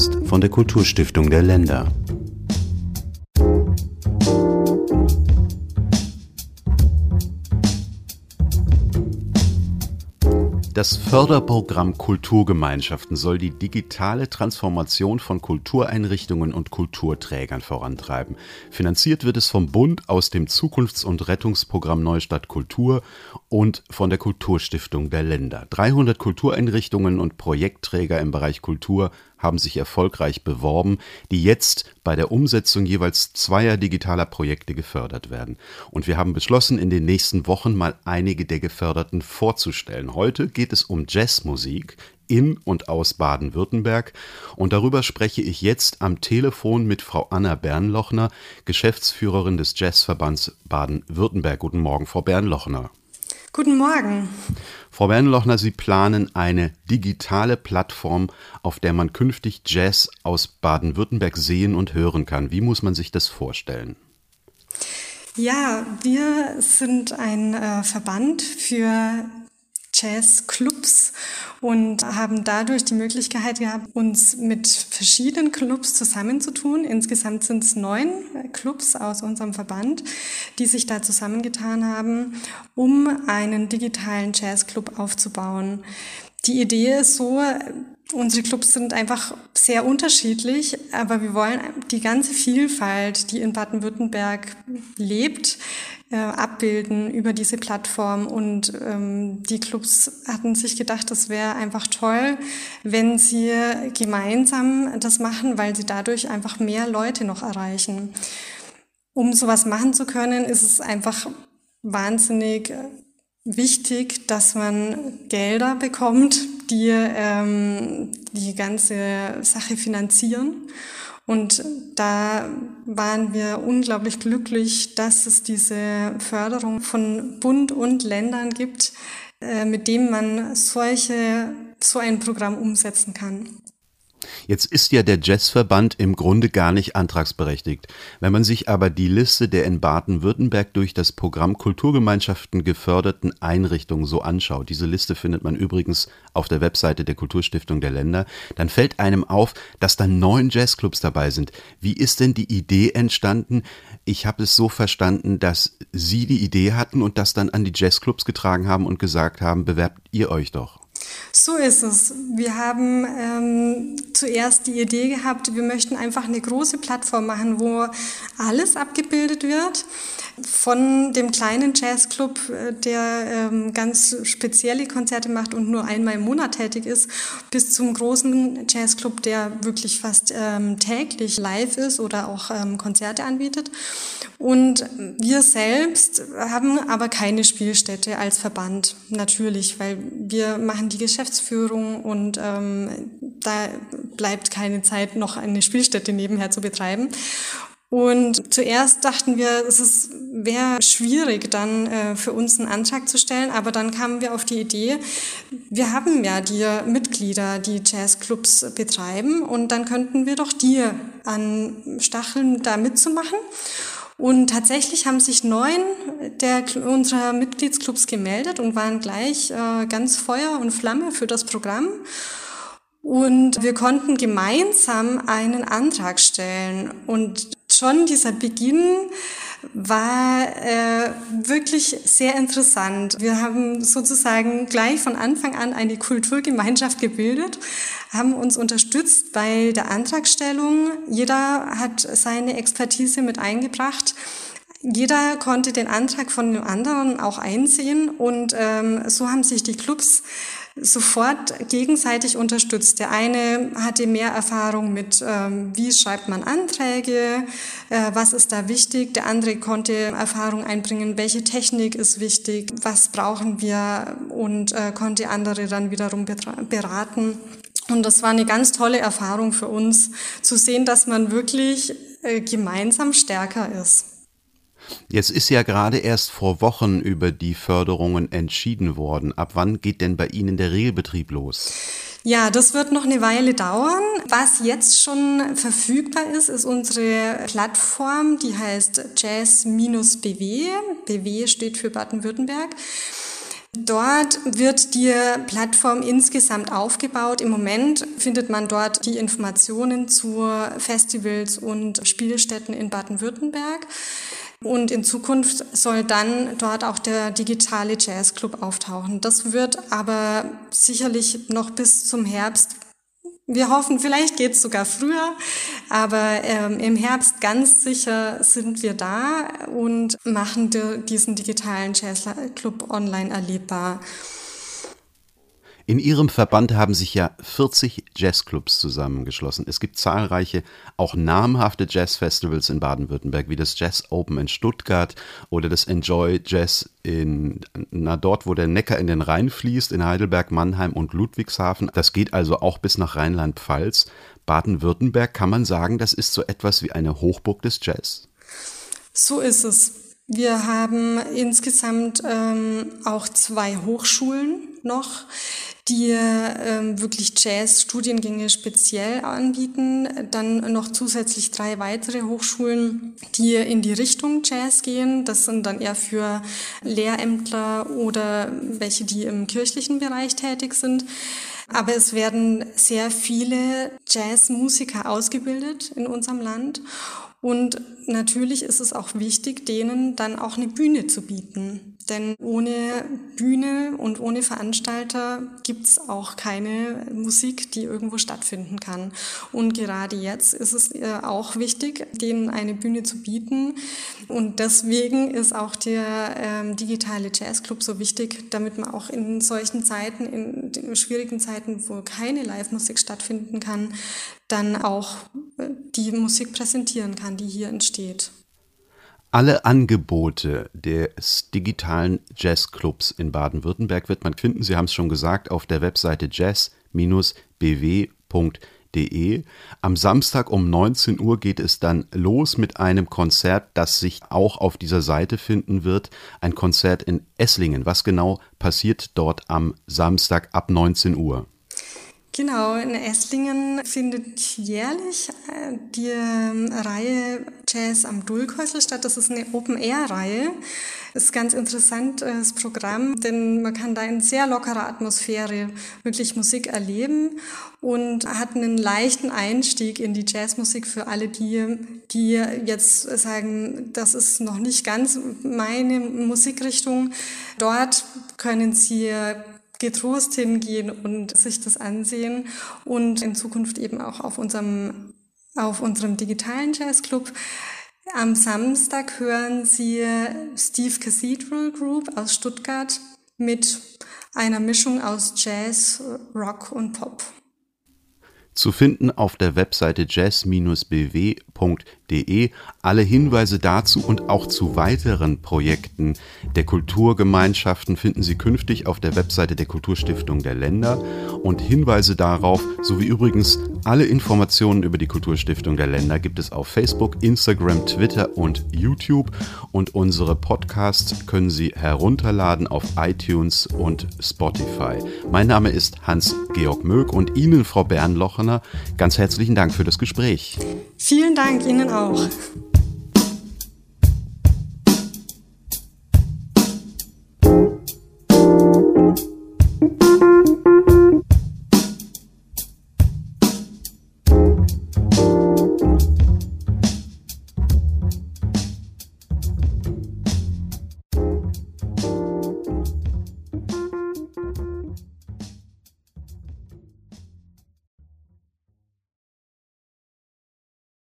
Podcast von der Kulturstiftung der Länder. Das Förderprogramm Kulturgemeinschaften soll die digitale Transformation von Kultureinrichtungen und Kulturträgern vorantreiben. Finanziert wird es vom Bund aus dem Zukunfts- und Rettungsprogramm Neustadt Kultur und von der Kulturstiftung der Länder. 300 Kultureinrichtungen und Projektträger im Bereich Kultur haben sich erfolgreich beworben, die jetzt bei der Umsetzung jeweils zweier digitaler Projekte gefördert werden. Und wir haben beschlossen, in den nächsten Wochen mal einige der Geförderten vorzustellen. Heute geht es um Jazzmusik in und aus Baden-Württemberg. Und darüber spreche ich jetzt am Telefon mit Frau Anna Bernlochner, Geschäftsführerin des Jazzverbands Baden-Württemberg. Guten Morgen, Frau Bernlochner. Guten Morgen. Frau Bernlochner, Sie planen eine digitale Plattform, auf der man künftig Jazz aus Baden-Württemberg sehen und hören kann. Wie muss man sich das vorstellen? Ja, wir sind ein äh, Verband für Jazzclubs und haben dadurch die Möglichkeit gehabt, uns mit verschiedenen Clubs zusammenzutun. Insgesamt sind es neun Clubs aus unserem Verband, die sich da zusammengetan haben, um einen digitalen Jazzclub aufzubauen. Die Idee ist so, unsere Clubs sind einfach sehr unterschiedlich, aber wir wollen die ganze Vielfalt, die in Baden-Württemberg lebt, äh, abbilden über diese Plattform. Und ähm, die Clubs hatten sich gedacht, das wäre einfach toll, wenn sie gemeinsam das machen, weil sie dadurch einfach mehr Leute noch erreichen. Um sowas machen zu können, ist es einfach wahnsinnig wichtig, dass man Gelder bekommt, die ähm, die ganze Sache finanzieren. Und da waren wir unglaublich glücklich, dass es diese Förderung von Bund und Ländern gibt, äh, mit dem man solche, so ein Programm umsetzen kann. Jetzt ist ja der Jazzverband im Grunde gar nicht antragsberechtigt. Wenn man sich aber die Liste der in Baden-Württemberg durch das Programm Kulturgemeinschaften geförderten Einrichtungen so anschaut, diese Liste findet man übrigens auf der Webseite der Kulturstiftung der Länder, dann fällt einem auf, dass da neun Jazzclubs dabei sind. Wie ist denn die Idee entstanden? Ich habe es so verstanden, dass Sie die Idee hatten und das dann an die Jazzclubs getragen haben und gesagt haben, bewerbt ihr euch doch. So ist es. Wir haben ähm, zuerst die Idee gehabt, wir möchten einfach eine große Plattform machen, wo alles abgebildet wird. Von dem kleinen Jazzclub, äh, der ähm, ganz spezielle Konzerte macht und nur einmal im Monat tätig ist, bis zum großen Jazzclub, der wirklich fast ähm, täglich live ist oder auch ähm, Konzerte anbietet. Und wir selbst haben aber keine Spielstätte als Verband, natürlich, weil wir machen die Geschäftsführung und da bleibt keine Zeit, noch eine Spielstätte nebenher zu betreiben. Und zuerst dachten wir, es wäre schwierig, dann äh, für uns einen Antrag zu stellen, aber dann kamen wir auf die Idee, wir haben ja die Mitglieder, die Jazzclubs betreiben, und dann könnten wir doch die anstacheln, da mitzumachen. Und tatsächlich haben sich neun der, unserer Mitgliedsclubs gemeldet und waren gleich äh, ganz Feuer und Flamme für das Programm. Und wir konnten gemeinsam einen Antrag stellen. Und schon dieser Beginn war äh, wirklich sehr interessant. Wir haben sozusagen gleich von Anfang an eine Kulturgemeinschaft gebildet, haben uns unterstützt bei der Antragstellung. Jeder hat seine Expertise mit eingebracht. Jeder konnte den Antrag von dem anderen auch einsehen und ähm, so haben sich die Clubs sofort gegenseitig unterstützt. Der eine hatte mehr Erfahrung mit, ähm, wie schreibt man Anträge, äh, was ist da wichtig. Der andere konnte Erfahrung einbringen, welche Technik ist wichtig, was brauchen wir und äh, konnte andere dann wiederum beraten. Und das war eine ganz tolle Erfahrung für uns, zu sehen, dass man wirklich äh, gemeinsam stärker ist. Jetzt ist ja gerade erst vor Wochen über die Förderungen entschieden worden. Ab wann geht denn bei Ihnen der Regelbetrieb los? Ja, das wird noch eine Weile dauern. Was jetzt schon verfügbar ist, ist unsere Plattform, die heißt Jazz-BW. BW steht für Baden-Württemberg. Dort wird die Plattform insgesamt aufgebaut. Im Moment findet man dort die Informationen zu Festivals und Spielstätten in Baden-Württemberg. Und in Zukunft soll dann dort auch der digitale Jazzclub auftauchen. Das wird aber sicherlich noch bis zum Herbst wir hoffen, vielleicht geht es sogar früher, aber ähm, im Herbst ganz sicher sind wir da und machen diesen digitalen Jazzclub online erlebbar. In Ihrem Verband haben sich ja 40 Jazzclubs zusammengeschlossen. Es gibt zahlreiche, auch namhafte Jazzfestivals in Baden-Württemberg, wie das Jazz Open in Stuttgart oder das Enjoy Jazz in, na, dort, wo der Neckar in den Rhein fließt, in Heidelberg, Mannheim und Ludwigshafen. Das geht also auch bis nach Rheinland-Pfalz. Baden-Württemberg kann man sagen, das ist so etwas wie eine Hochburg des Jazz. So ist es. Wir haben insgesamt ähm, auch zwei Hochschulen noch die ähm, wirklich Jazz-Studiengänge speziell anbieten. Dann noch zusätzlich drei weitere Hochschulen, die in die Richtung Jazz gehen. Das sind dann eher für Lehrämtler oder welche, die im kirchlichen Bereich tätig sind. Aber es werden sehr viele Jazzmusiker ausgebildet in unserem Land. Und natürlich ist es auch wichtig, denen dann auch eine Bühne zu bieten. Denn ohne Bühne und ohne Veranstalter gibt's auch keine Musik, die irgendwo stattfinden kann. Und gerade jetzt ist es äh, auch wichtig, denen eine Bühne zu bieten. Und deswegen ist auch der ähm, digitale Jazzclub so wichtig, damit man auch in solchen Zeiten, in schwierigen Zeiten, wo keine Live-Musik stattfinden kann, dann auch äh, die Musik präsentieren kann, die hier entsteht. Alle Angebote des digitalen Jazzclubs in Baden-Württemberg wird man finden, Sie haben es schon gesagt, auf der Webseite jazz-bw.de. Am Samstag um 19 Uhr geht es dann los mit einem Konzert, das sich auch auf dieser Seite finden wird. Ein Konzert in Esslingen. Was genau passiert dort am Samstag ab 19 Uhr? Genau, in Esslingen findet jährlich äh, die ähm, Reihe Jazz am Dulkhäusl statt. Das ist eine Open-Air-Reihe. Ist ganz interessantes Programm, denn man kann da in sehr lockerer Atmosphäre wirklich Musik erleben und hat einen leichten Einstieg in die Jazzmusik für alle die, die jetzt sagen, das ist noch nicht ganz meine Musikrichtung. Dort können sie getrost hingehen und sich das ansehen und in Zukunft eben auch auf unserem, auf unserem digitalen Jazzclub. Am Samstag hören Sie Steve Cathedral Group aus Stuttgart mit einer Mischung aus Jazz, Rock und Pop. Zu finden auf der Webseite jazz-bw.de kulturgemeinschaft.de. Alle Hinweise dazu und auch zu weiteren Projekten der Kulturgemeinschaften finden Sie künftig auf der Webseite der Kulturstiftung der Länder und Hinweise darauf sowie übrigens alle Informationen über die Kulturstiftung der Länder gibt es auf Facebook, Instagram, Twitter und YouTube und unsere Podcasts können Sie herunterladen auf iTunes und Spotify. Mein Name ist Hans-Georg Möck und Ihnen, Frau Bernlochener, ganz herzlichen Dank für das Gespräch. Vielen Dank Ihnen auch.